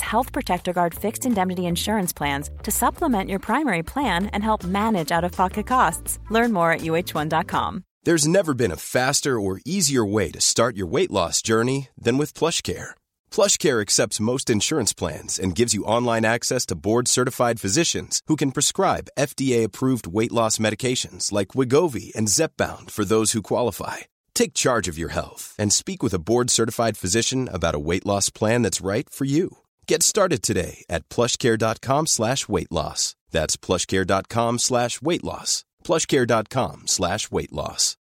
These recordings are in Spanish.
Health Protector Guard fixed indemnity insurance plans to supplement your primary plan and help manage out of pocket costs. Learn more at uh1.com. There's never been a faster or easier way to start your weight loss journey than with PlushCare. PlushCare accepts most insurance plans and gives you online access to board-certified physicians who can prescribe FDA-approved weight loss medications like Wigovi and Zepbound for those who qualify. Take charge of your health and speak with a board-certified physician about a weight loss plan that's right for you. Get started today at plushcare.com slash weight loss. That's plushcare.com slash weight loss. plushcare.com slash weight loss.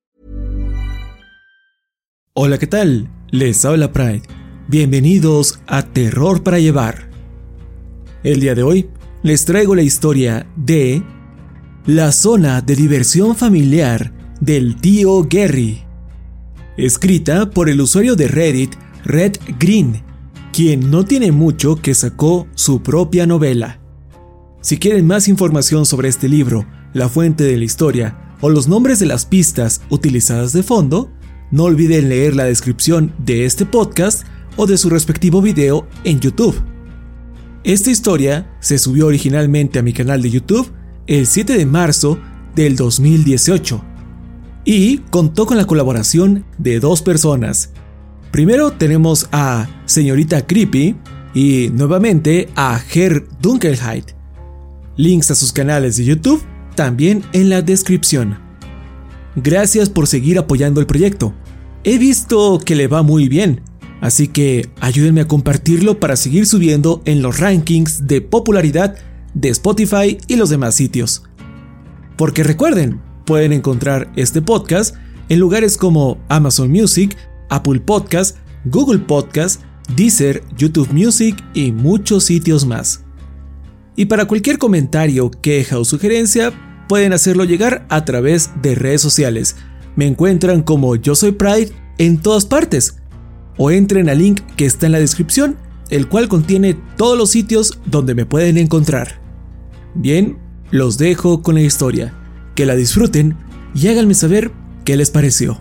Hola, ¿qué tal? Les habla Pride. Bienvenidos a Terror para Llevar. El día de hoy les traigo la historia de La zona de diversión familiar del tío Gary, escrita por el usuario de Reddit Red Green, quien no tiene mucho que sacó su propia novela. Si quieren más información sobre este libro, la fuente de la historia o los nombres de las pistas utilizadas de fondo, no olviden leer la descripción de este podcast o de su respectivo video en YouTube. Esta historia se subió originalmente a mi canal de YouTube el 7 de marzo del 2018 y contó con la colaboración de dos personas. Primero tenemos a Señorita Creepy y nuevamente a Ger Dunkelheit. Links a sus canales de YouTube también en la descripción. Gracias por seguir apoyando el proyecto. He visto que le va muy bien, así que ayúdenme a compartirlo para seguir subiendo en los rankings de popularidad de Spotify y los demás sitios. Porque recuerden, pueden encontrar este podcast en lugares como Amazon Music, Apple Podcast, Google Podcast, Deezer, YouTube Music y muchos sitios más. Y para cualquier comentario, queja o sugerencia, pueden hacerlo llegar a través de redes sociales. Me encuentran como Yo Soy Pride en todas partes. O entren al link que está en la descripción, el cual contiene todos los sitios donde me pueden encontrar. Bien, los dejo con la historia. Que la disfruten y háganme saber qué les pareció.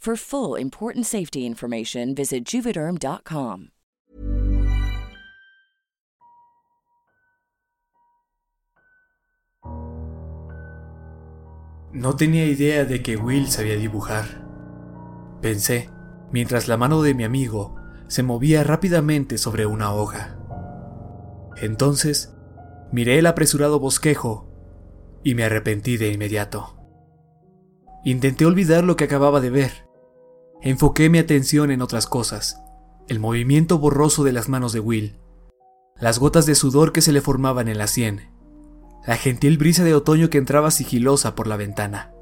For full important safety information, visit juvederm.com. No tenía idea de que Will sabía dibujar. Pensé, mientras la mano de mi amigo se movía rápidamente sobre una hoja. Entonces, miré el apresurado bosquejo y me arrepentí de inmediato. Intenté olvidar lo que acababa de ver. Enfoqué mi atención en otras cosas, el movimiento borroso de las manos de Will, las gotas de sudor que se le formaban en la sien, la gentil brisa de otoño que entraba sigilosa por la ventana.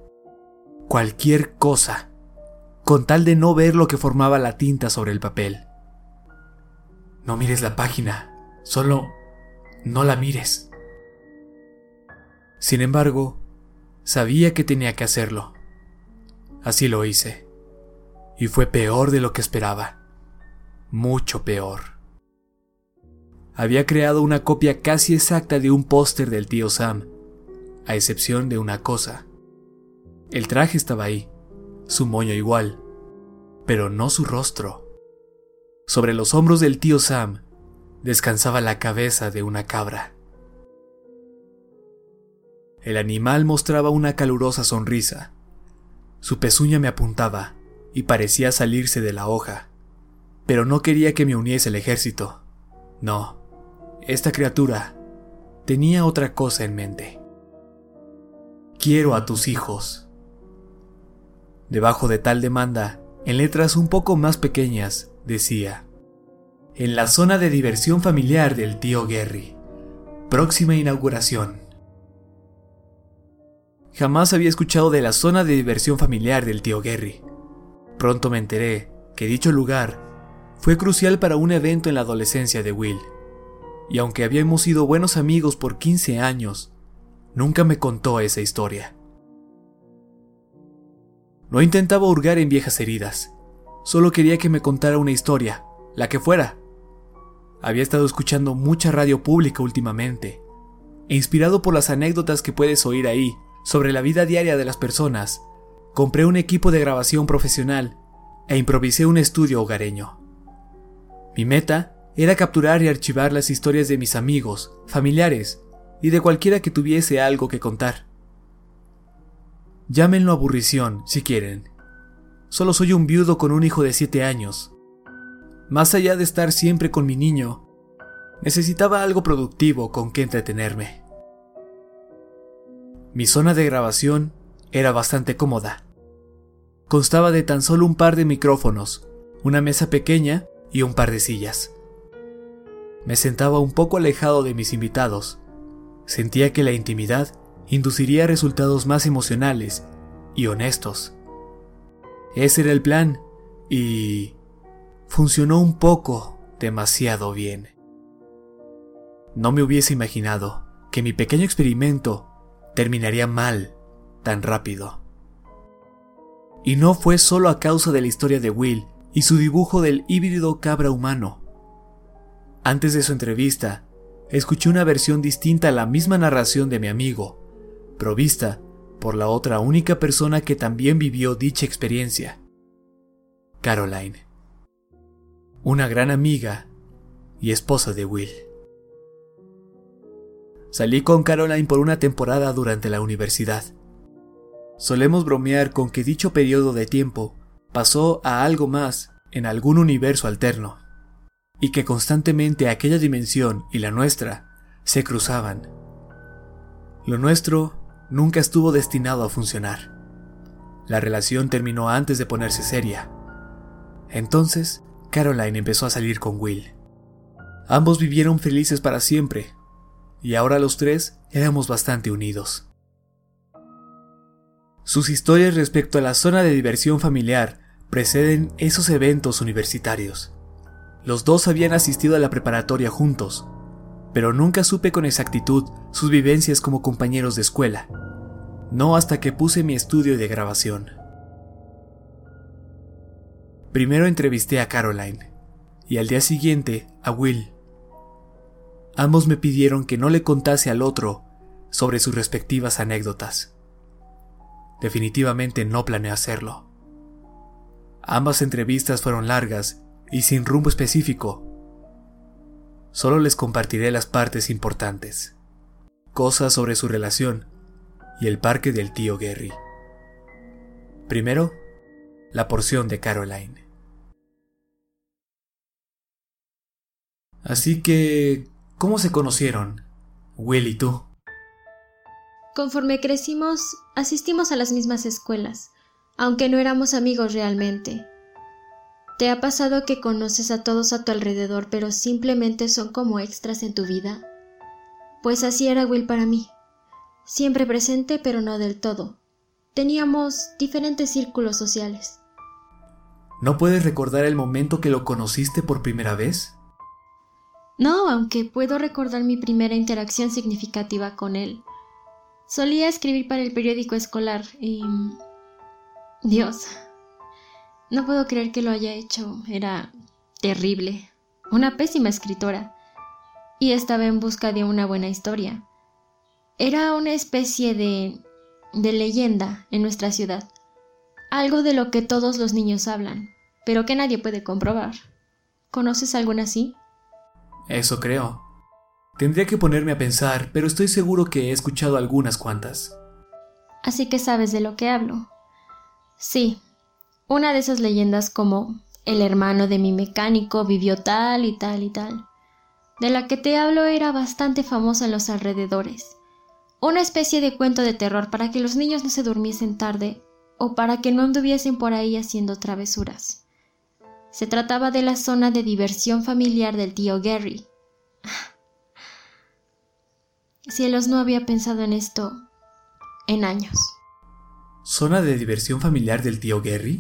Cualquier cosa, con tal de no ver lo que formaba la tinta sobre el papel. No mires la página, solo no la mires. Sin embargo, sabía que tenía que hacerlo. Así lo hice. Y fue peor de lo que esperaba. Mucho peor. Había creado una copia casi exacta de un póster del tío Sam, a excepción de una cosa. El traje estaba ahí, su moño igual, pero no su rostro. Sobre los hombros del tío Sam descansaba la cabeza de una cabra. El animal mostraba una calurosa sonrisa. Su pezuña me apuntaba y parecía salirse de la hoja, pero no quería que me uniese el ejército. No, esta criatura tenía otra cosa en mente. Quiero a tus hijos. Debajo de tal demanda, en letras un poco más pequeñas, decía, en la zona de diversión familiar del tío Gary. Próxima inauguración. Jamás había escuchado de la zona de diversión familiar del tío Gary. Pronto me enteré que dicho lugar fue crucial para un evento en la adolescencia de Will. Y aunque habíamos sido buenos amigos por 15 años, nunca me contó esa historia. No intentaba hurgar en viejas heridas, solo quería que me contara una historia, la que fuera. Había estado escuchando mucha radio pública últimamente, e inspirado por las anécdotas que puedes oír ahí, sobre la vida diaria de las personas, compré un equipo de grabación profesional e improvisé un estudio hogareño. Mi meta era capturar y archivar las historias de mis amigos, familiares y de cualquiera que tuviese algo que contar. Llámenlo aburrición, si quieren. Solo soy un viudo con un hijo de siete años. Más allá de estar siempre con mi niño, necesitaba algo productivo con que entretenerme. Mi zona de grabación era bastante cómoda. Constaba de tan solo un par de micrófonos, una mesa pequeña y un par de sillas. Me sentaba un poco alejado de mis invitados. Sentía que la intimidad induciría resultados más emocionales y honestos. Ese era el plan y funcionó un poco demasiado bien. No me hubiese imaginado que mi pequeño experimento terminaría mal tan rápido. Y no fue solo a causa de la historia de Will y su dibujo del híbrido cabra humano. Antes de su entrevista, escuché una versión distinta a la misma narración de mi amigo, provista por la otra única persona que también vivió dicha experiencia, Caroline, una gran amiga y esposa de Will. Salí con Caroline por una temporada durante la universidad. Solemos bromear con que dicho periodo de tiempo pasó a algo más en algún universo alterno, y que constantemente aquella dimensión y la nuestra se cruzaban. Lo nuestro nunca estuvo destinado a funcionar. La relación terminó antes de ponerse seria. Entonces, Caroline empezó a salir con Will. Ambos vivieron felices para siempre, y ahora los tres éramos bastante unidos. Sus historias respecto a la zona de diversión familiar preceden esos eventos universitarios. Los dos habían asistido a la preparatoria juntos, pero nunca supe con exactitud sus vivencias como compañeros de escuela, no hasta que puse mi estudio de grabación. Primero entrevisté a Caroline y al día siguiente a Will. Ambos me pidieron que no le contase al otro sobre sus respectivas anécdotas definitivamente no planeé hacerlo. Ambas entrevistas fueron largas y sin rumbo específico. Solo les compartiré las partes importantes, cosas sobre su relación y el parque del tío Gary. Primero, la porción de Caroline. Así que, ¿cómo se conocieron, Will y tú? Conforme crecimos, asistimos a las mismas escuelas, aunque no éramos amigos realmente. ¿Te ha pasado que conoces a todos a tu alrededor, pero simplemente son como extras en tu vida? Pues así era Will para mí. Siempre presente, pero no del todo. Teníamos diferentes círculos sociales. ¿No puedes recordar el momento que lo conociste por primera vez? No, aunque puedo recordar mi primera interacción significativa con él. Solía escribir para el periódico escolar y... Dios. No puedo creer que lo haya hecho. Era terrible. Una pésima escritora. Y estaba en busca de una buena historia. Era una especie de... de leyenda en nuestra ciudad. Algo de lo que todos los niños hablan, pero que nadie puede comprobar. ¿Conoces alguna así? Eso creo. Tendría que ponerme a pensar, pero estoy seguro que he escuchado algunas cuantas. Así que sabes de lo que hablo. Sí, una de esas leyendas como el hermano de mi mecánico vivió tal y tal y tal. De la que te hablo era bastante famosa en los alrededores. Una especie de cuento de terror para que los niños no se durmiesen tarde o para que no anduviesen por ahí haciendo travesuras. Se trataba de la zona de diversión familiar del tío Gary, Cielos no había pensado en esto en años. ¿Zona de diversión familiar del tío Gary?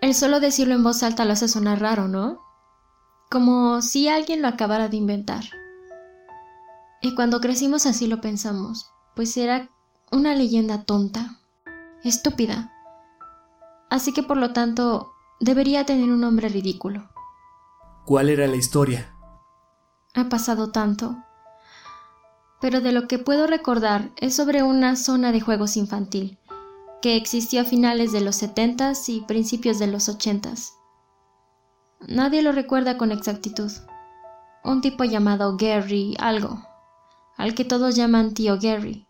El solo decirlo en voz alta lo hace sonar raro, ¿no? Como si alguien lo acabara de inventar. Y cuando crecimos así lo pensamos, pues era una leyenda tonta, estúpida. Así que por lo tanto debería tener un nombre ridículo. ¿Cuál era la historia? Ha pasado tanto pero de lo que puedo recordar es sobre una zona de juegos infantil, que existió a finales de los 70s y principios de los 80s. Nadie lo recuerda con exactitud. Un tipo llamado Gary algo, al que todos llaman tío Gary,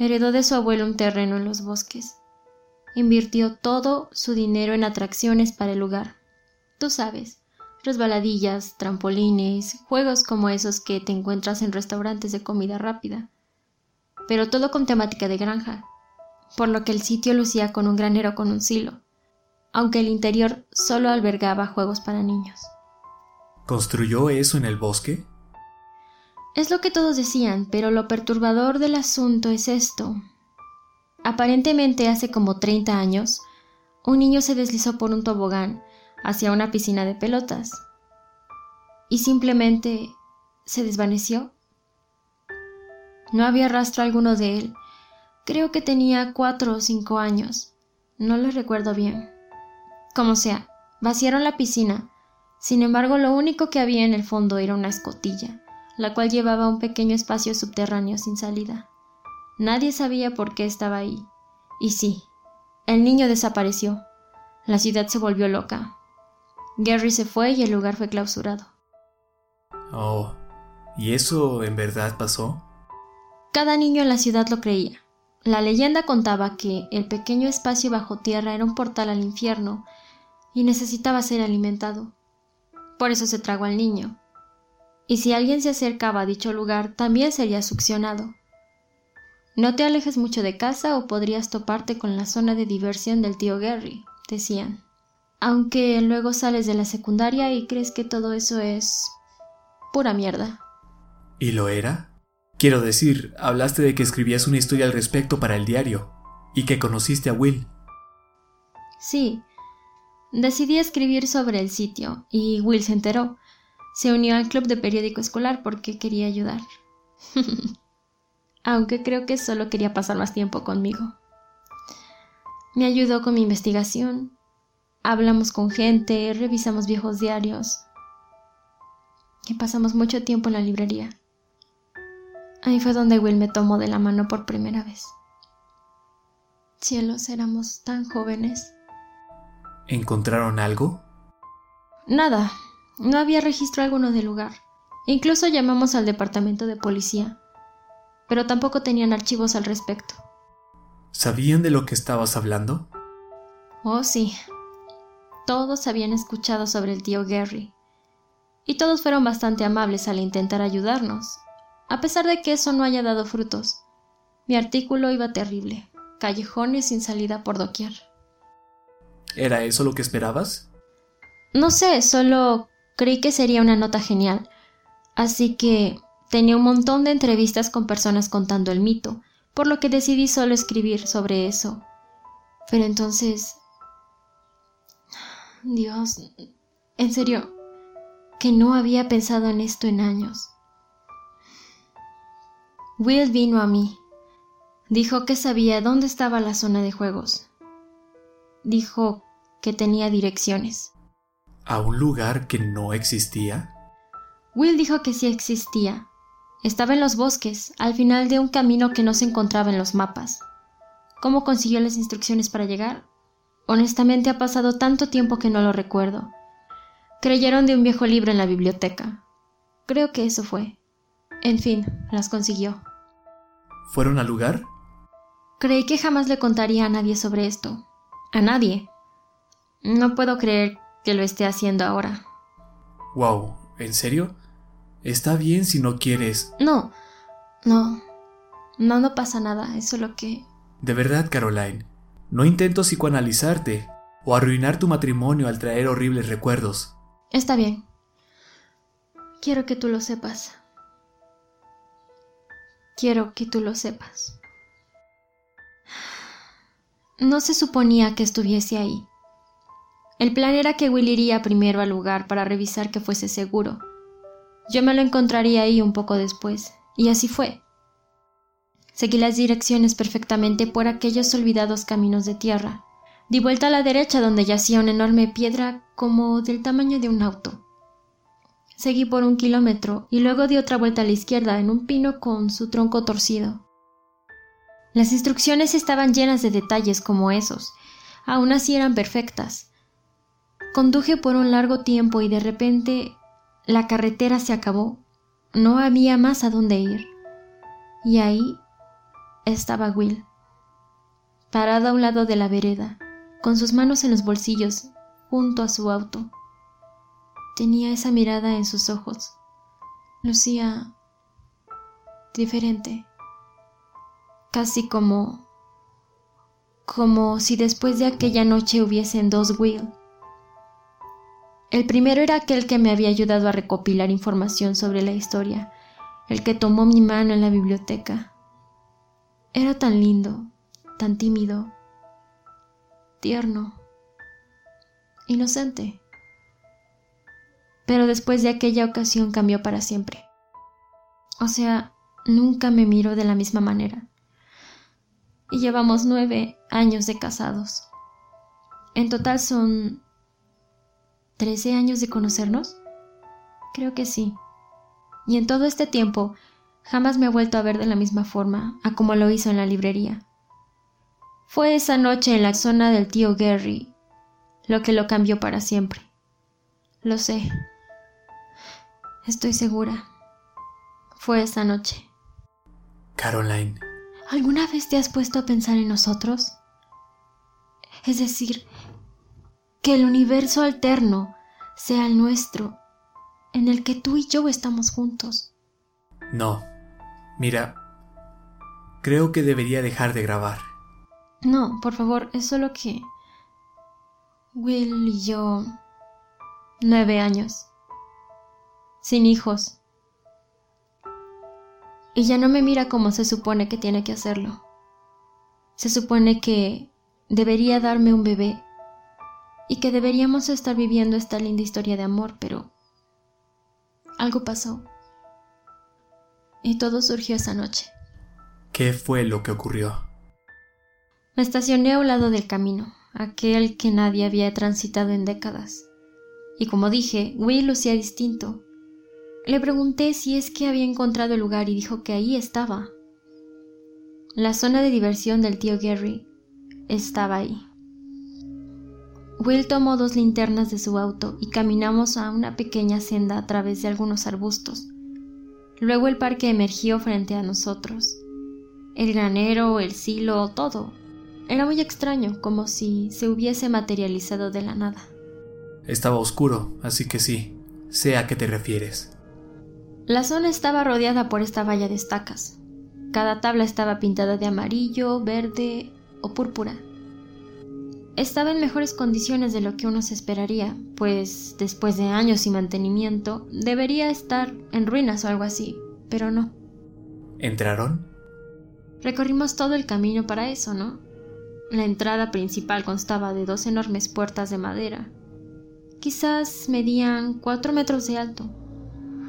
heredó de su abuelo un terreno en los bosques. Invirtió todo su dinero en atracciones para el lugar. Tú sabes, resbaladillas, trampolines, juegos como esos que te encuentras en restaurantes de comida rápida. Pero todo con temática de granja, por lo que el sitio lucía con un granero con un silo, aunque el interior solo albergaba juegos para niños. ¿Construyó eso en el bosque? Es lo que todos decían, pero lo perturbador del asunto es esto. Aparentemente hace como 30 años, un niño se deslizó por un tobogán hacia una piscina de pelotas y simplemente se desvaneció. No había rastro alguno de él. Creo que tenía cuatro o cinco años. No lo recuerdo bien. Como sea, vaciaron la piscina. Sin embargo, lo único que había en el fondo era una escotilla, la cual llevaba un pequeño espacio subterráneo sin salida. Nadie sabía por qué estaba ahí. Y sí, el niño desapareció. La ciudad se volvió loca. Gary se fue y el lugar fue clausurado. Oh, ¿y eso en verdad pasó? Cada niño en la ciudad lo creía. La leyenda contaba que el pequeño espacio bajo tierra era un portal al infierno y necesitaba ser alimentado. Por eso se tragó al niño. Y si alguien se acercaba a dicho lugar, también sería succionado. No te alejes mucho de casa o podrías toparte con la zona de diversión del tío Gary, decían aunque luego sales de la secundaria y crees que todo eso es pura mierda. ¿Y lo era? Quiero decir, hablaste de que escribías una historia al respecto para el diario y que conociste a Will. Sí, decidí escribir sobre el sitio y Will se enteró. Se unió al club de periódico escolar porque quería ayudar. Aunque creo que solo quería pasar más tiempo conmigo. Me ayudó con mi investigación, hablamos con gente, revisamos viejos diarios y pasamos mucho tiempo en la librería. Ahí fue donde Will me tomó de la mano por primera vez. Cielos, éramos tan jóvenes. ¿Encontraron algo? Nada, no había registro alguno del lugar. Incluso llamamos al departamento de policía, pero tampoco tenían archivos al respecto. ¿Sabían de lo que estabas hablando? Oh, sí, todos habían escuchado sobre el tío Gary. y todos fueron bastante amables al intentar ayudarnos, a pesar de que eso no haya dado frutos. Mi artículo iba terrible, callejones sin salida por doquier. ¿Era eso lo que esperabas? No sé, solo creí que sería una nota genial. Así que tenía un montón de entrevistas con personas contando el mito, por lo que decidí solo escribir sobre eso. Pero entonces... Dios, en serio, que no había pensado en esto en años. Will vino a mí. Dijo que sabía dónde estaba la zona de juegos. Dijo que tenía direcciones. ¿A un lugar que no existía? Will dijo que sí existía. Estaba en los bosques, al final de un camino que no se encontraba en los mapas. ¿Cómo consiguió las instrucciones para llegar? Honestamente ha pasado tanto tiempo que no lo recuerdo. Creyeron de un viejo libro en la biblioteca. Creo que eso fue. En fin, las consiguió. ¿Fueron al lugar? Creí que jamás le contaría a nadie sobre esto. A nadie. No puedo creer que lo esté haciendo ahora. Wow, ¿en serio? Está bien si no quieres. No, no. No, no pasa nada, es solo que... De verdad, Caroline, no intento psicoanalizarte o arruinar tu matrimonio al traer horribles recuerdos. Está bien. Quiero que tú lo sepas. Quiero que tú lo sepas. No se suponía que estuviese ahí. El plan era que Will iría primero al lugar para revisar que fuese seguro. Yo me lo encontraría ahí un poco después, y así fue. Seguí las direcciones perfectamente por aquellos olvidados caminos de tierra. Di vuelta a la derecha donde yacía una enorme piedra como del tamaño de un auto. Seguí por un kilómetro y luego di otra vuelta a la izquierda en un pino con su tronco torcido. Las instrucciones estaban llenas de detalles como esos, aún así eran perfectas. Conduje por un largo tiempo y de repente la carretera se acabó. No había más a dónde ir. Y ahí estaba Will, parada a un lado de la vereda, con sus manos en los bolsillos, junto a su auto. Tenía esa mirada en sus ojos. Lucía diferente, casi como como si después de aquella noche hubiesen dos Will. El primero era aquel que me había ayudado a recopilar información sobre la historia, el que tomó mi mano en la biblioteca. Era tan lindo, tan tímido, tierno, inocente. Pero después de aquella ocasión cambió para siempre. O sea, nunca me miró de la misma manera. Y llevamos nueve años de casados. En total son ¿Trece años de conocernos? Creo que sí. Y en todo este tiempo jamás me he vuelto a ver de la misma forma a como lo hizo en la librería. Fue esa noche en la zona del tío Gary lo que lo cambió para siempre. Lo sé. Estoy segura. Fue esa noche. Caroline. ¿Alguna vez te has puesto a pensar en nosotros? Es decir, que el universo alterno sea el nuestro, en el que tú y yo estamos juntos. No. Mira, creo que debería dejar de grabar. No, por favor, es solo que... Will y yo... Nueve años. Sin hijos. Y ya no me mira como se supone que tiene que hacerlo. Se supone que debería darme un bebé y que deberíamos estar viviendo esta linda historia de amor, pero algo pasó. Y todo surgió esa noche. ¿Qué fue lo que ocurrió? Me estacioné a un lado del camino, aquel que nadie había transitado en décadas. Y como dije, Will lucía distinto. Le pregunté si es que había encontrado el lugar y dijo que ahí estaba. La zona de diversión del tío Gary estaba ahí. Will tomó dos linternas de su auto y caminamos a una pequeña senda a través de algunos arbustos. Luego el parque emergió frente a nosotros. El granero, el silo, todo. Era muy extraño, como si se hubiese materializado de la nada. Estaba oscuro, así que sí. sé a qué te refieres. La zona estaba rodeada por esta valla de estacas. Cada tabla estaba pintada de amarillo, verde o púrpura. Estaba en mejores condiciones de lo que uno se esperaría, pues después de años sin mantenimiento debería estar en ruinas o algo así, pero no. ¿Entraron? Recorrimos todo el camino para eso, ¿no? La entrada principal constaba de dos enormes puertas de madera. Quizás medían cuatro metros de alto.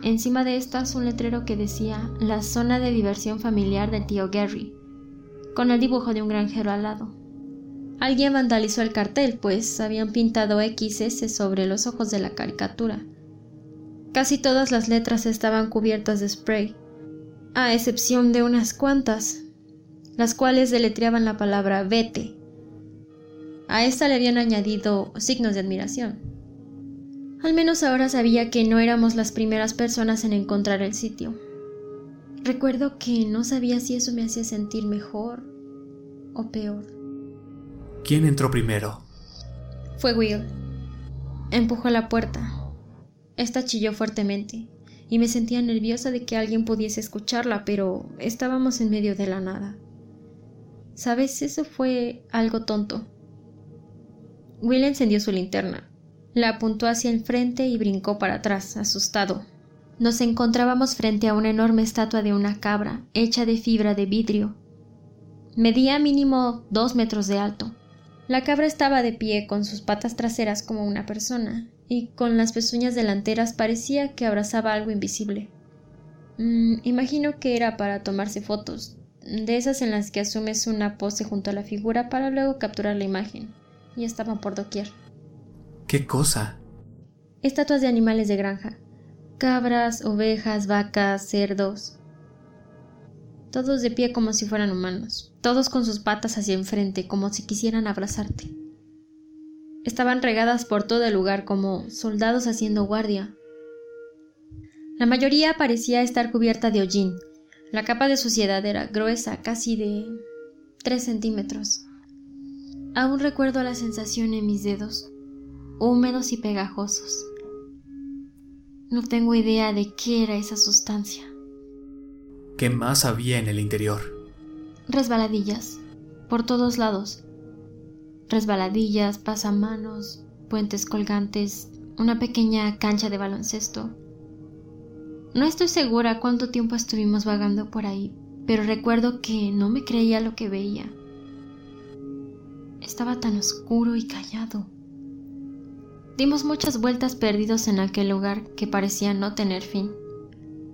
Encima de estas un letrero que decía la zona de diversión familiar del tío Gary, con el dibujo de un granjero al lado. Alguien vandalizó el cartel, pues habían pintado XS sobre los ojos de la caricatura. Casi todas las letras estaban cubiertas de spray, a excepción de unas cuantas, las cuales deletreaban la palabra vete. A esta le habían añadido signos de admiración. Al menos ahora sabía que no éramos las primeras personas en encontrar el sitio. Recuerdo que no sabía si eso me hacía sentir mejor o peor. ¿Quién entró primero? Fue Will. Empujó la puerta. Esta chilló fuertemente y me sentía nerviosa de que alguien pudiese escucharla, pero estábamos en medio de la nada. Sabes, eso fue algo tonto. Will encendió su linterna, la apuntó hacia el frente y brincó para atrás, asustado. Nos encontrábamos frente a una enorme estatua de una cabra, hecha de fibra de vidrio. Medía mínimo dos metros de alto. La cabra estaba de pie con sus patas traseras como una persona, y con las pezuñas delanteras parecía que abrazaba algo invisible. Mm, imagino que era para tomarse fotos, de esas en las que asumes una pose junto a la figura para luego capturar la imagen, y estaban por doquier. ¿Qué cosa? Estatuas de animales de granja. Cabras, ovejas, vacas, cerdos. Todos de pie como si fueran humanos, todos con sus patas hacia enfrente como si quisieran abrazarte. Estaban regadas por todo el lugar como soldados haciendo guardia. La mayoría parecía estar cubierta de hollín, la capa de suciedad era gruesa, casi de tres centímetros. Aún recuerdo la sensación en mis dedos, húmedos y pegajosos. No tengo idea de qué era esa sustancia. ¿Qué más había en el interior? Resbaladillas, por todos lados. Resbaladillas, pasamanos, puentes colgantes, una pequeña cancha de baloncesto, no estoy segura cuánto tiempo estuvimos vagando por ahí, pero recuerdo que no me creía lo que veía. Estaba tan oscuro y callado. Dimos muchas vueltas perdidos en aquel lugar que parecía no tener fin.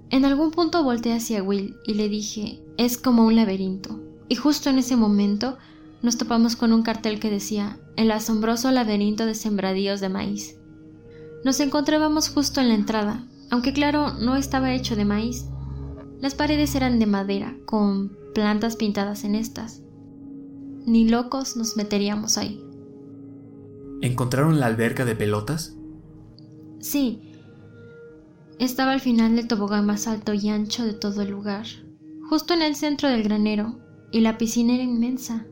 En algún punto volteé hacia Will y le dije, es como un laberinto. Y justo en ese momento nos topamos con un cartel que decía, el asombroso laberinto de sembradíos de maíz. Nos encontrábamos justo en la entrada, aunque claro, no estaba hecho de maíz. Las paredes eran de madera, con plantas pintadas en estas. Ni locos nos meteríamos ahí. ¿Encontraron la alberca de pelotas? Sí. Estaba al final del tobogán más alto y ancho de todo el lugar, justo en el centro del granero, y la piscina era inmensa.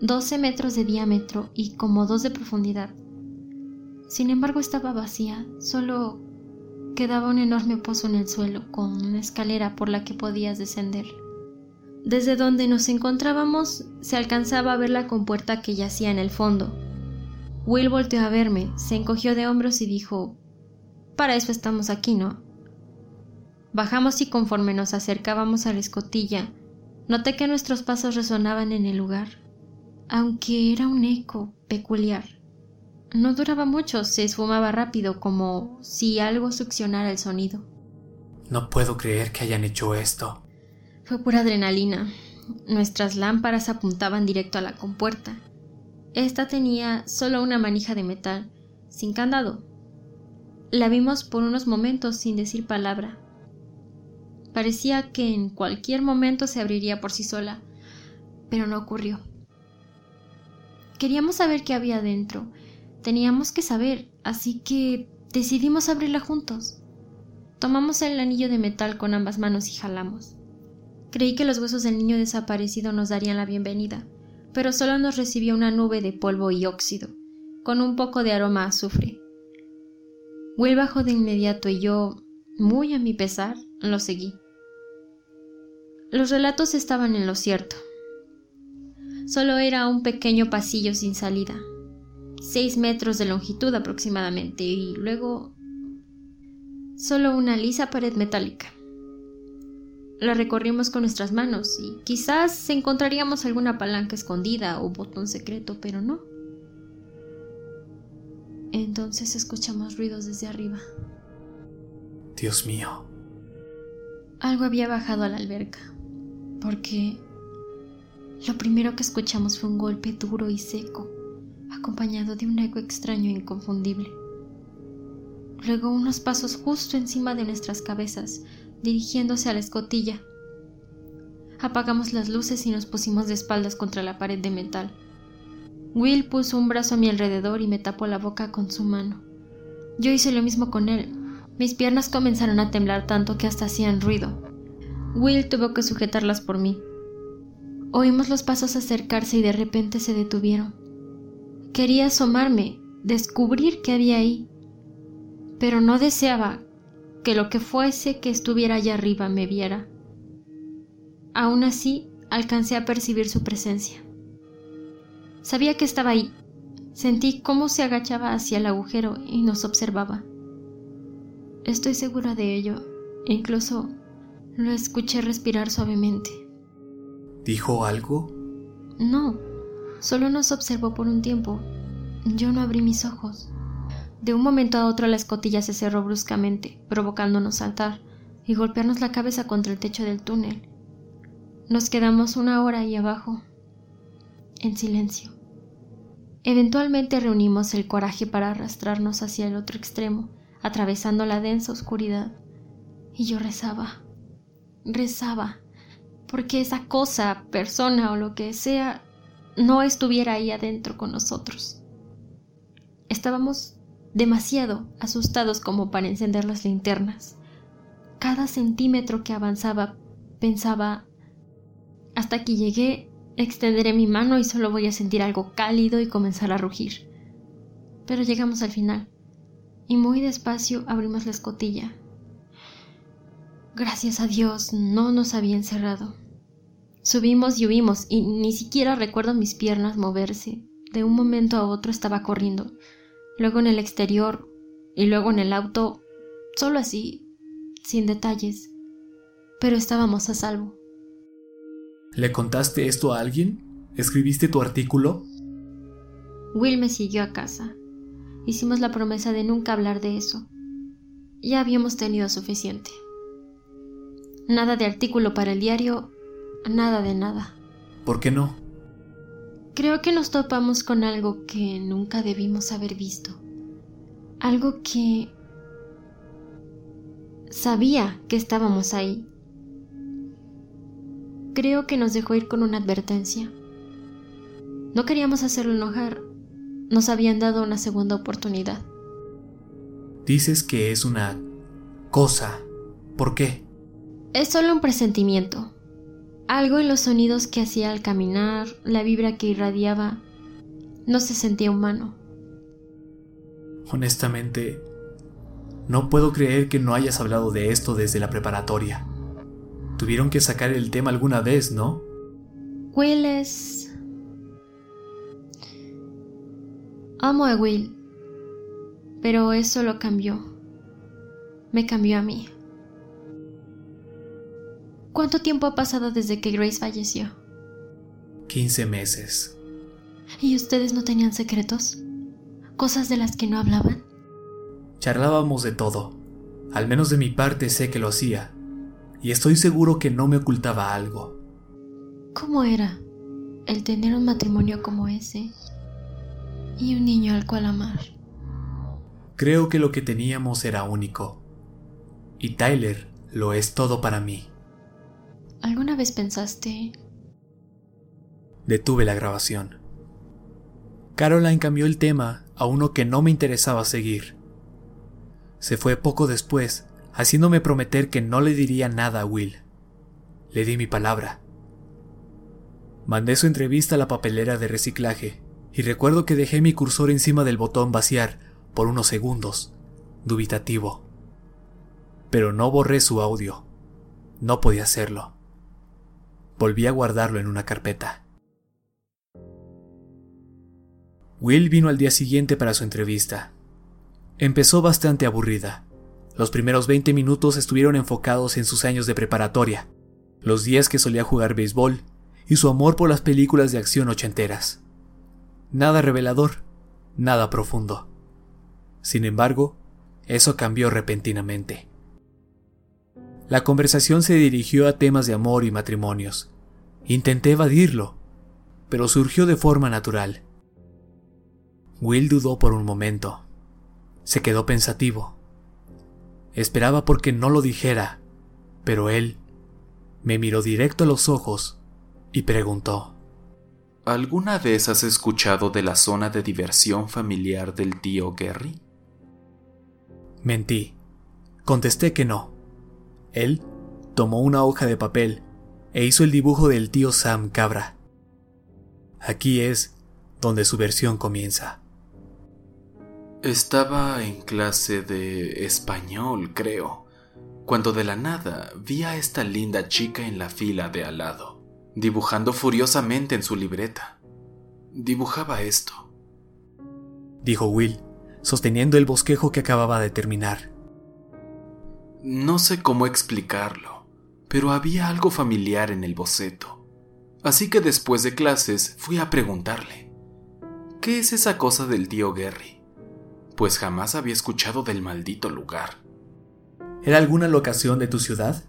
12 metros de diámetro y como dos de profundidad. Sin embargo, estaba vacía, solo quedaba un enorme pozo en el suelo con una escalera por la que podías descender. Desde donde nos encontrábamos se alcanzaba a ver la compuerta que yacía en el fondo. Will volteó a verme, se encogió de hombros y dijo Para eso estamos aquí, ¿no? Bajamos y conforme nos acercábamos a la escotilla, noté que nuestros pasos resonaban en el lugar, aunque era un eco peculiar. No duraba mucho, se esfumaba rápido, como si algo succionara el sonido. No puedo creer que hayan hecho esto. Fue pura adrenalina. Nuestras lámparas apuntaban directo a la compuerta. Esta tenía solo una manija de metal, sin candado. La vimos por unos momentos sin decir palabra. Parecía que en cualquier momento se abriría por sí sola, pero no ocurrió. Queríamos saber qué había dentro, Teníamos que saber, así que decidimos abrirla juntos. Tomamos el anillo de metal con ambas manos y jalamos. Creí que los huesos del niño desaparecido nos darían la bienvenida, pero solo nos recibió una nube de polvo y óxido, con un poco de aroma a azufre. Will bajó de inmediato y yo, muy a mi pesar, lo seguí. Los relatos estaban en lo cierto. Solo era un pequeño pasillo sin salida, seis metros de longitud aproximadamente, y luego solo una lisa pared metálica. La recorrimos con nuestras manos y quizás encontraríamos alguna palanca escondida o botón secreto, pero no. Entonces escuchamos ruidos desde arriba. Dios mío. Algo había bajado a la alberca, porque lo primero que escuchamos fue un golpe duro y seco, acompañado de un eco extraño e inconfundible. Luego unos pasos justo encima de nuestras cabezas, dirigiéndose a la escotilla. Apagamos las luces y nos pusimos de espaldas contra la pared de metal. Will puso un brazo a mi alrededor y me tapó la boca con su mano. Yo hice lo mismo con él. Mis piernas comenzaron a temblar tanto que hasta hacían ruido. Will tuvo que sujetarlas por mí. Oímos los pasos acercarse y de repente se detuvieron. Quería asomarme, descubrir qué había ahí, pero no deseaba que lo que fuese que estuviera allá arriba me viera. Aún así, alcancé a percibir su presencia. Sabía que estaba ahí. Sentí cómo se agachaba hacia el agujero y nos observaba. Estoy segura de ello. Incluso lo escuché respirar suavemente. ¿Dijo algo? No, solo nos observó por un tiempo. Yo no abrí mis ojos. De un momento a otro la escotilla se cerró bruscamente, provocándonos saltar y golpearnos la cabeza contra el techo del túnel. Nos quedamos una hora ahí abajo, en silencio. Eventualmente reunimos el coraje para arrastrarnos hacia el otro extremo, atravesando la densa oscuridad. Y yo rezaba, rezaba, porque esa cosa, persona o lo que sea, no estuviera ahí adentro con nosotros. Estábamos demasiado asustados como para encender las linternas. Cada centímetro que avanzaba pensaba, hasta que llegué, extenderé mi mano y solo voy a sentir algo cálido y comenzar a rugir. Pero llegamos al final, y muy despacio abrimos la escotilla. Gracias a Dios no nos había encerrado. Subimos y huimos, y ni siquiera recuerdo mis piernas moverse. De un momento a otro estaba corriendo luego en el exterior y luego en el auto, solo así, sin detalles, pero estábamos a salvo. ¿Le contaste esto a alguien? ¿Escribiste tu artículo? Will me siguió a casa. Hicimos la promesa de nunca hablar de eso. Ya habíamos tenido suficiente. Nada de artículo para el diario, nada de nada. ¿Por qué no? Creo que nos topamos con algo que nunca debimos haber visto. Algo que sabía que estábamos ahí. Creo que nos dejó ir con una advertencia. No queríamos hacerlo enojar. Nos habían dado una segunda oportunidad. Dices que es una cosa. ¿Por qué? Es solo un presentimiento. Algo en los sonidos que hacía al caminar, la vibra que irradiaba, no se sentía humano. Honestamente, no puedo creer que no hayas hablado de esto desde la preparatoria. Tuvieron que sacar el tema alguna vez, ¿no? Will es... Amo a Will, pero eso lo cambió. Me cambió a mí. ¿Cuánto tiempo ha pasado desde que Grace falleció? 15 meses. ¿Y ustedes no tenían secretos? ¿Cosas de las que no hablaban? Charlábamos de todo. Al menos de mi parte sé que lo hacía. Y estoy seguro que no me ocultaba algo. ¿Cómo era el tener un matrimonio como ese? Y un niño al cual amar. Creo que lo que teníamos era único. Y Tyler lo es todo para mí. ¿Alguna vez pensaste... Detuve la grabación. Caroline cambió el tema a uno que no me interesaba seguir. Se fue poco después, haciéndome prometer que no le diría nada a Will. Le di mi palabra. Mandé su entrevista a la papelera de reciclaje y recuerdo que dejé mi cursor encima del botón vaciar por unos segundos, dubitativo. Pero no borré su audio. No podía hacerlo. Volví a guardarlo en una carpeta. Will vino al día siguiente para su entrevista. Empezó bastante aburrida. Los primeros 20 minutos estuvieron enfocados en sus años de preparatoria, los días que solía jugar béisbol y su amor por las películas de acción ochenteras. Nada revelador, nada profundo. Sin embargo, eso cambió repentinamente. La conversación se dirigió a temas de amor y matrimonios. Intenté evadirlo, pero surgió de forma natural. Will dudó por un momento. Se quedó pensativo. Esperaba porque no lo dijera, pero él me miró directo a los ojos y preguntó. ¿Alguna vez has escuchado de la zona de diversión familiar del tío Gary? Mentí. Contesté que no. Él tomó una hoja de papel e hizo el dibujo del tío Sam Cabra. Aquí es donde su versión comienza. Estaba en clase de español, creo, cuando de la nada vi a esta linda chica en la fila de al lado, dibujando furiosamente en su libreta. Dibujaba esto. Dijo Will, sosteniendo el bosquejo que acababa de terminar. No sé cómo explicarlo, pero había algo familiar en el boceto. Así que después de clases fui a preguntarle, ¿qué es esa cosa del tío Gary? pues jamás había escuchado del maldito lugar. ¿Era alguna locación de tu ciudad?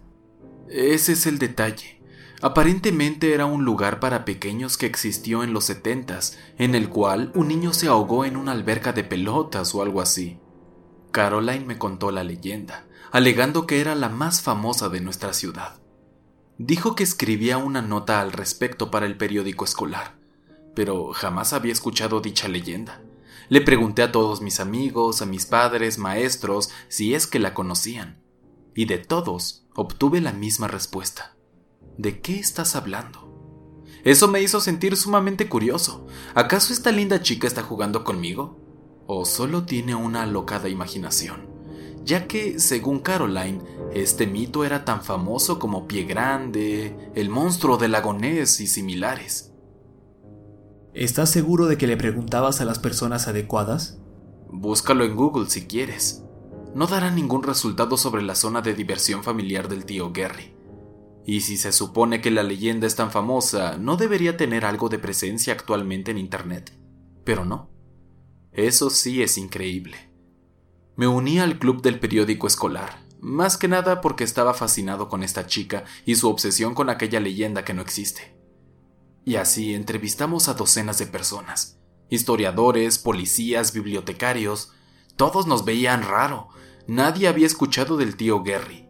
Ese es el detalle. Aparentemente era un lugar para pequeños que existió en los setentas, en el cual un niño se ahogó en una alberca de pelotas o algo así. Caroline me contó la leyenda, alegando que era la más famosa de nuestra ciudad. Dijo que escribía una nota al respecto para el periódico escolar, pero jamás había escuchado dicha leyenda. Le pregunté a todos mis amigos, a mis padres, maestros, si es que la conocían. Y de todos obtuve la misma respuesta. ¿De qué estás hablando? Eso me hizo sentir sumamente curioso. ¿Acaso esta linda chica está jugando conmigo? ¿O solo tiene una alocada imaginación? Ya que, según Caroline, este mito era tan famoso como Pie Grande, el monstruo del lagonés y similares. ¿Estás seguro de que le preguntabas a las personas adecuadas? Búscalo en Google si quieres. No dará ningún resultado sobre la zona de diversión familiar del tío Gary. Y si se supone que la leyenda es tan famosa, no debería tener algo de presencia actualmente en Internet. Pero no. Eso sí es increíble. Me uní al club del periódico escolar, más que nada porque estaba fascinado con esta chica y su obsesión con aquella leyenda que no existe. Y así entrevistamos a docenas de personas, historiadores, policías, bibliotecarios. Todos nos veían raro. Nadie había escuchado del tío Gary,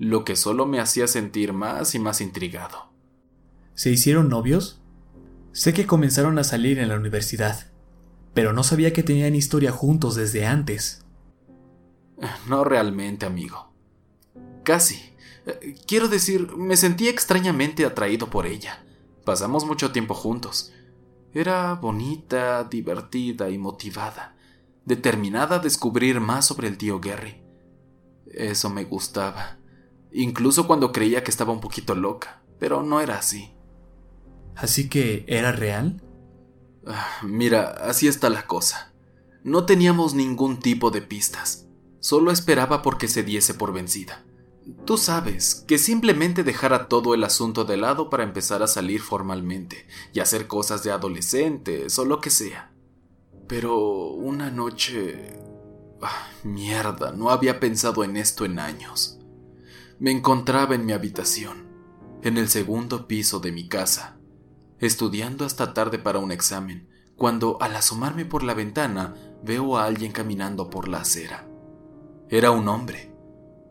lo que solo me hacía sentir más y más intrigado. ¿Se hicieron novios? Sé que comenzaron a salir en la universidad, pero no sabía que tenían historia juntos desde antes. No realmente, amigo. Casi. Quiero decir, me sentí extrañamente atraído por ella. Pasamos mucho tiempo juntos. Era bonita, divertida y motivada, determinada a descubrir más sobre el tío Gary. Eso me gustaba, incluso cuando creía que estaba un poquito loca, pero no era así. ¿Así que era real? Ah, mira, así está la cosa. No teníamos ningún tipo de pistas. Solo esperaba porque se diese por vencida. Tú sabes que simplemente dejara todo el asunto de lado para empezar a salir formalmente y hacer cosas de adolescentes o lo que sea. Pero una noche... Ah, mierda, no había pensado en esto en años. Me encontraba en mi habitación, en el segundo piso de mi casa, estudiando hasta tarde para un examen, cuando al asomarme por la ventana veo a alguien caminando por la acera. Era un hombre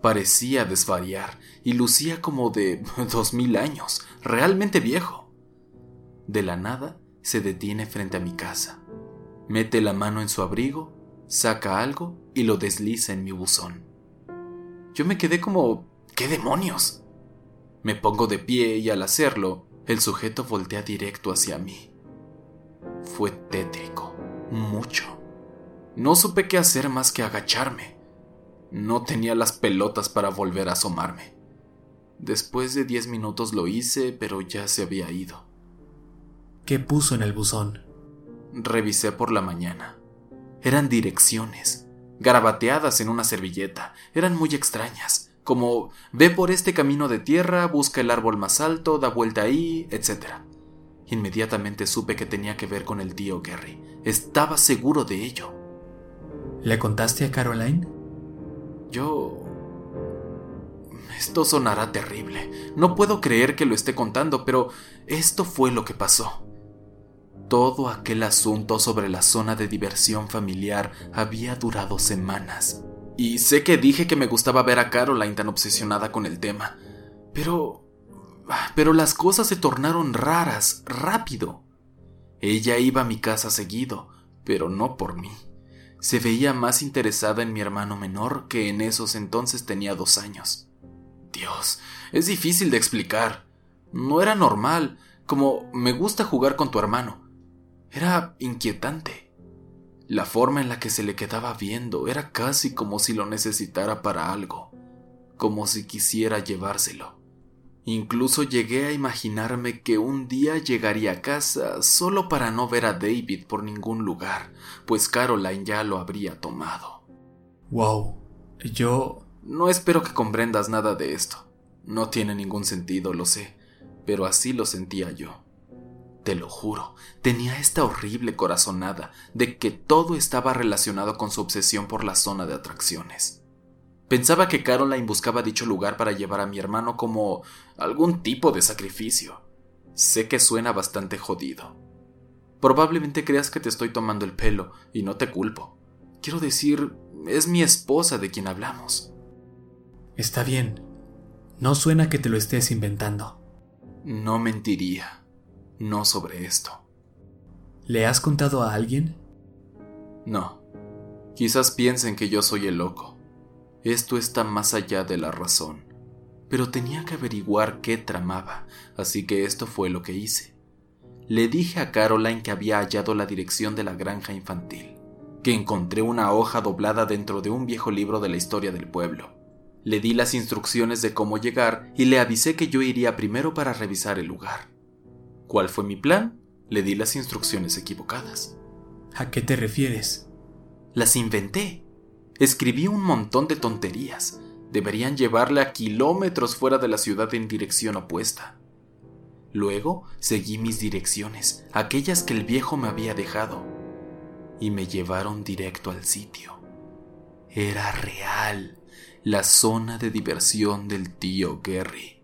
Parecía desvariar y lucía como de dos mil años, realmente viejo. De la nada se detiene frente a mi casa, mete la mano en su abrigo, saca algo y lo desliza en mi buzón. Yo me quedé como ¿qué demonios? Me pongo de pie y al hacerlo, el sujeto voltea directo hacia mí. Fue tétrico, mucho. No supe qué hacer más que agacharme No tenía las pelotas para volver a asomarme. Después de diez minutos lo hice, pero ya se había ido. ¿Qué puso en el buzón? Revisé por la mañana. Eran direcciones, garabateadas en una servilleta. Eran muy extrañas, como ve por este camino de tierra, busca el árbol más alto, da vuelta ahí, etc. Inmediatamente supe que tenía que ver con el tío Gary. Estaba seguro de ello. ¿Le contaste a Caroline? Yo... Esto sonará terrible. No puedo creer que lo esté contando, pero esto fue lo que pasó. Todo aquel asunto sobre la zona de diversión familiar había durado semanas. Y sé que dije que me gustaba ver a Caroline tan obsesionada con el tema, pero... Pero las cosas se tornaron raras, rápido. Ella iba a mi casa seguido, pero no por mí se veía más interesada en mi hermano menor que en esos entonces tenía dos años. Dios, es difícil de explicar. No era normal, como me gusta jugar con tu hermano. Era inquietante. La forma en la que se le quedaba viendo era casi como si lo necesitara para algo, como si quisiera llevárselo. Incluso llegué a imaginarme que un día llegaría a casa solo para no ver a David por ningún lugar, pues Caroline ya lo habría tomado. Wow, yo... No espero que comprendas nada de esto. No tiene ningún sentido, lo sé, pero así lo sentía yo. Te lo juro, tenía esta horrible corazonada de que todo estaba relacionado con su obsesión por la zona de atracciones. Pensaba que Caroline buscaba dicho lugar para llevar a mi hermano como algún tipo de sacrificio. Sé que suena bastante jodido. Probablemente creas que te estoy tomando el pelo, y no te culpo. Quiero decir, es mi esposa de quien hablamos. Está bien. No suena que te lo estés inventando. No mentiría. No sobre esto. ¿Le has contado a alguien? No. Quizás piensen que yo soy el loco. Esto está más allá de la razón. Pero tenía que averiguar qué tramaba, así que esto fue lo que hice. Le dije a Caroline que había hallado la dirección de la granja infantil, que encontré una hoja doblada dentro de un viejo libro de la historia del pueblo. Le di las instrucciones de cómo llegar y le avisé que yo iría primero para revisar el lugar. ¿Cuál fue mi plan? Le di las instrucciones equivocadas. ¿A qué te refieres? Las inventé. Escribí un montón de tonterías. Deberían llevarle a kilómetros fuera de la ciudad en dirección opuesta. Luego seguí mis direcciones, aquellas que el viejo me había dejado, y me llevaron directo al sitio. Era real, la zona de diversión del tío Gary.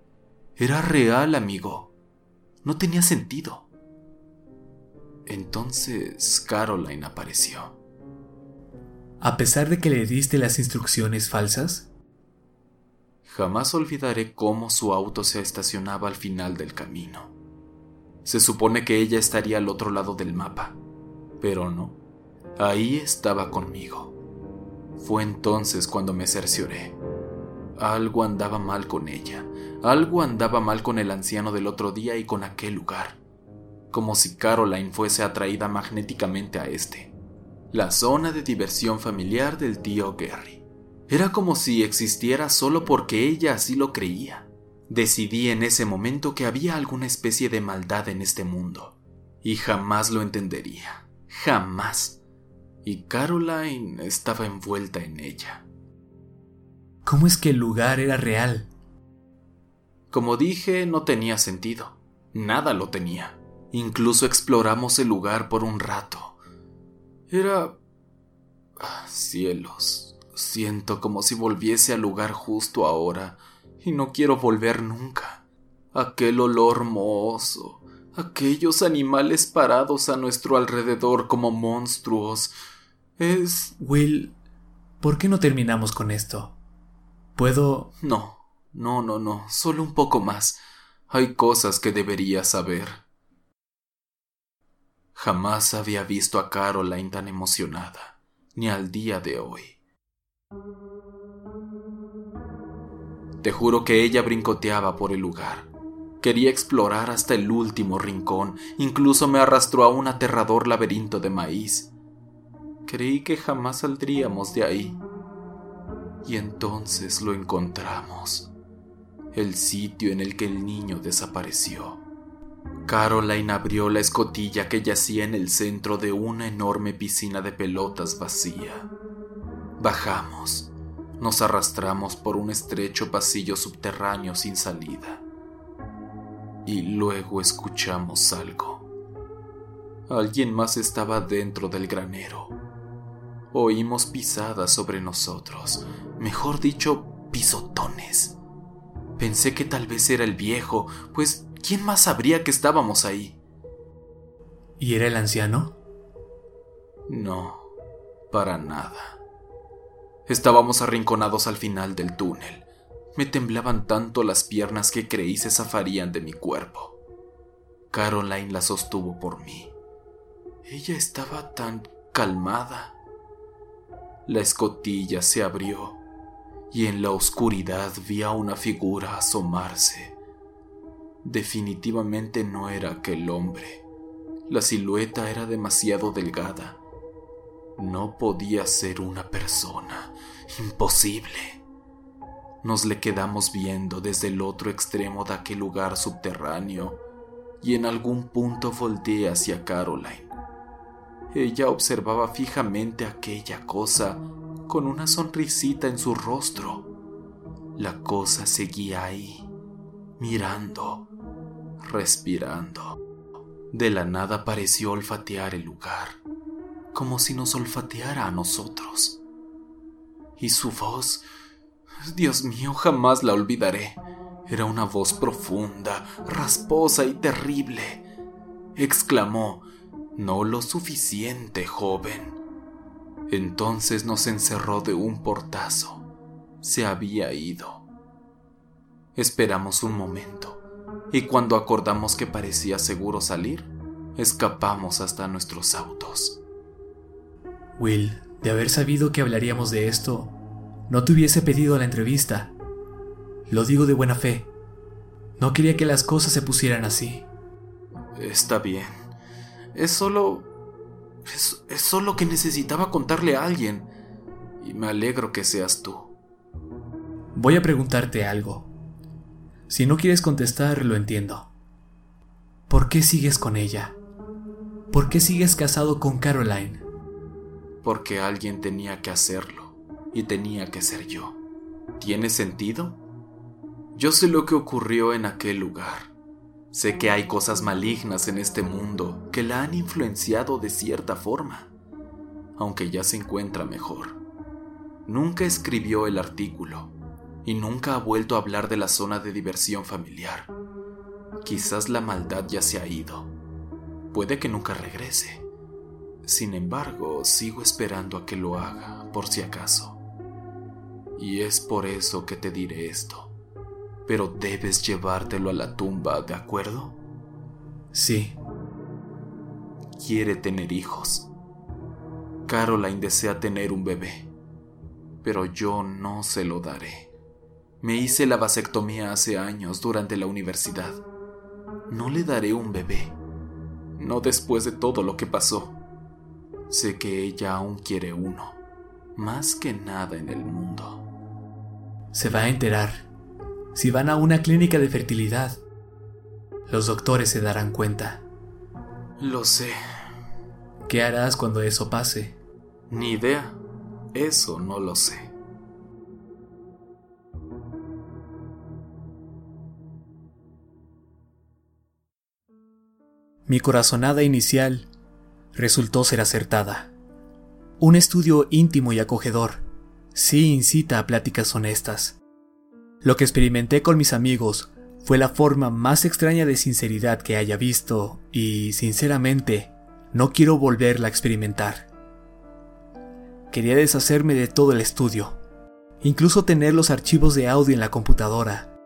Era real, amigo. No tenía sentido. Entonces Caroline apareció a pesar de que le diste las instrucciones falsas? Jamás olvidaré cómo su auto se estacionaba al final del camino. Se supone que ella estaría al otro lado del mapa, pero no. Ahí estaba conmigo. Fue entonces cuando me cercioré. Algo andaba mal con ella, algo andaba mal con el anciano del otro día y con aquel lugar, como si Caroline fuese atraída magnéticamente a este la zona de diversión familiar del tío Gary. Era como si existiera solo porque ella así lo creía. Decidí en ese momento que había alguna especie de maldad en este mundo, y jamás lo entendería, jamás. Y Caroline estaba envuelta en ella. ¿Cómo es que el lugar era real? Como dije, no tenía sentido. Nada lo tenía. Incluso exploramos el lugar por un rato era... Ah, cielos, siento como si volviese al lugar justo ahora, y no quiero volver nunca. Aquel olor mohoso, aquellos animales parados a nuestro alrededor como monstruos. Es... Will, ¿por qué no terminamos con esto? ¿Puedo... No, no, no, no, solo un poco más. Hay cosas que debería saber. Jamás había visto a Caroline tan emocionada, ni al día de hoy. Te juro que ella brincoteaba por el lugar. Quería explorar hasta el último rincón, incluso me arrastró a un aterrador laberinto de maíz. Creí que jamás saldríamos de ahí. Y entonces lo encontramos. El sitio en el que el niño desapareció. Caroline abrió la escotilla que yacía en el centro de una enorme piscina de pelotas vacía. Bajamos. Nos arrastramos por un estrecho pasillo subterráneo sin salida. Y luego escuchamos algo. Alguien más estaba dentro del granero. Oímos pisadas sobre nosotros, mejor dicho, pisotones. Pensé que tal vez era el viejo, pues ¿quién más sabría que estábamos ahí? ¿Y era el anciano? No, para nada. Estábamos arrinconados al final del túnel. Me temblaban tanto las piernas que creí se zafarían de mi cuerpo. Caroline la sostuvo por mí. Ella estaba tan calmada. La escotilla se abrió y en la oscuridad vi a una figura asomarse. Definitivamente no era aquel hombre. La silueta era demasiado delgada. No podía ser una persona. Imposible. Nos le quedamos viendo desde el otro extremo de aquel lugar subterráneo y en algún punto volteé hacia Caroline. Ella observaba fijamente aquella cosa con una sonrisita en su rostro. La cosa seguía ahí, mirando, respirando. De la nada pareció olfatear el lugar, como si nos olfateara a nosotros. Y su voz, Dios mío, jamás la olvidaré. Era una voz profunda, rasposa y terrible. Exclamó, no lo suficiente, joven. Entonces nos encerró de un portazo. Se había ido. Esperamos un momento, y cuando acordamos que parecía seguro salir, escapamos hasta nuestros autos. Will, de haber sabido que hablaríamos de esto, no te hubiese pedido la entrevista. Lo digo de buena fe. No quería que las cosas se pusieran así. Está bien. Es solo... Es, solo que necesitaba contarle a alguien. Y me alegro que seas tú. Voy a preguntarte algo. Si no quieres contestar, lo entiendo. ¿Por qué sigues con ella? ¿Por qué sigues casado con Caroline? Porque alguien tenía que hacerlo, y tenía que ser yo. ¿Tiene sentido? Yo sé lo que ocurrió en aquel lugar. Sé que hay cosas malignas en este mundo que la han influenciado de cierta forma, aunque ya se encuentra mejor. Nunca escribió el artículo y nunca ha vuelto a hablar de la zona de diversión familiar. Quizás la maldad ya se ha ido. Puede que nunca regrese. Sin embargo, sigo esperando a que lo haga, por si acaso. Y es por eso que te diré esto pero debes llevártelo a la tumba, ¿de acuerdo? Sí. Quiere tener hijos. Caroline desea tener un bebé, pero yo no se lo daré. Me hice la vasectomía hace años durante la universidad. No le daré un bebé, no después de todo lo que pasó. Sé que ella aún quiere uno, más que nada en el mundo. Se va a enterar si van a una clínica de fertilidad. Los doctores se darán cuenta. Lo sé. ¿Qué harás cuando eso pase? Ni idea. Eso no lo sé. Mi corazonada inicial resultó ser acertada. Un estudio íntimo y acogedor sí incita a pláticas honestas lo que experimenté con mis amigos fue la forma más extraña de sinceridad que haya visto y, sinceramente, no quiero volverla a experimentar. Quería deshacerme de todo el estudio, incluso tener los archivos de audio en la computadora.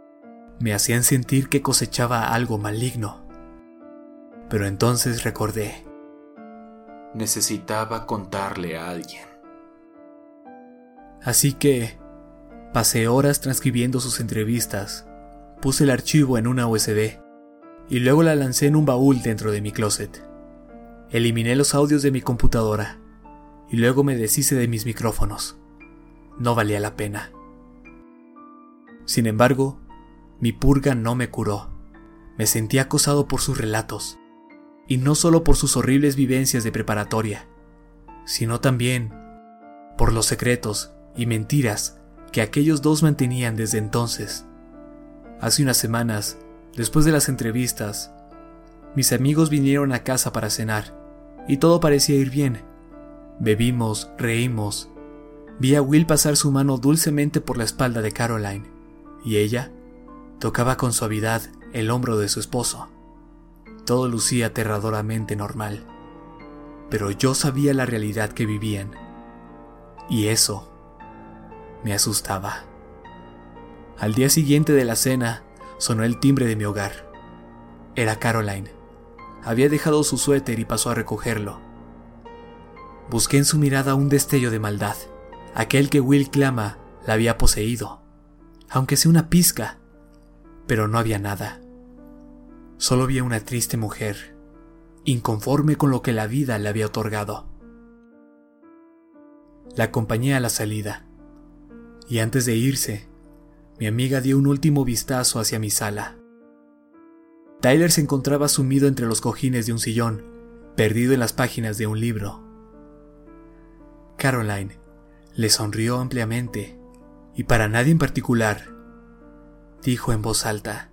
Me hacían sentir que cosechaba algo maligno. Pero entonces recordé. Necesitaba contarle a alguien. Así que Pasé horas transcribiendo sus entrevistas, puse el archivo en una USB y luego la lancé en un baúl dentro de mi closet. Eliminé los audios de mi computadora y luego me deshice de mis micrófonos. no valía la pena. Sin embargo, mi purga no me curó. Me sentí acosado por sus relatos, y no solo por sus horribles vivencias de preparatoria, sino también por los secretos y mentiras que aquellos dos mantenían desde entonces. Hace unas semanas, después de las entrevistas, mis amigos vinieron a casa para cenar, y todo parecía ir bien. Bebimos, reímos. Vi a Will pasar su mano dulcemente por la espalda de Caroline, y ella tocaba con suavidad el hombro de su esposo. Todo lucía aterradoramente normal, pero yo sabía la realidad que vivían, y eso me asustaba. Al día siguiente de la cena, sonó el timbre de mi hogar. Era Caroline. Había dejado su suéter y pasó a recogerlo. Busqué en su mirada un destello de maldad, aquel que Will clama la había poseído, aunque sea una pizca, pero no había nada. Solo vi una triste mujer, inconforme con lo que la vida le había otorgado. La acompañé a la salida, y antes de irse, mi amiga dio un último vistazo hacia mi sala. Tyler se encontraba sumido entre los cojines de un sillón, perdido en las páginas de un libro. Caroline le sonrió ampliamente y para nadie en particular, dijo en voz alta,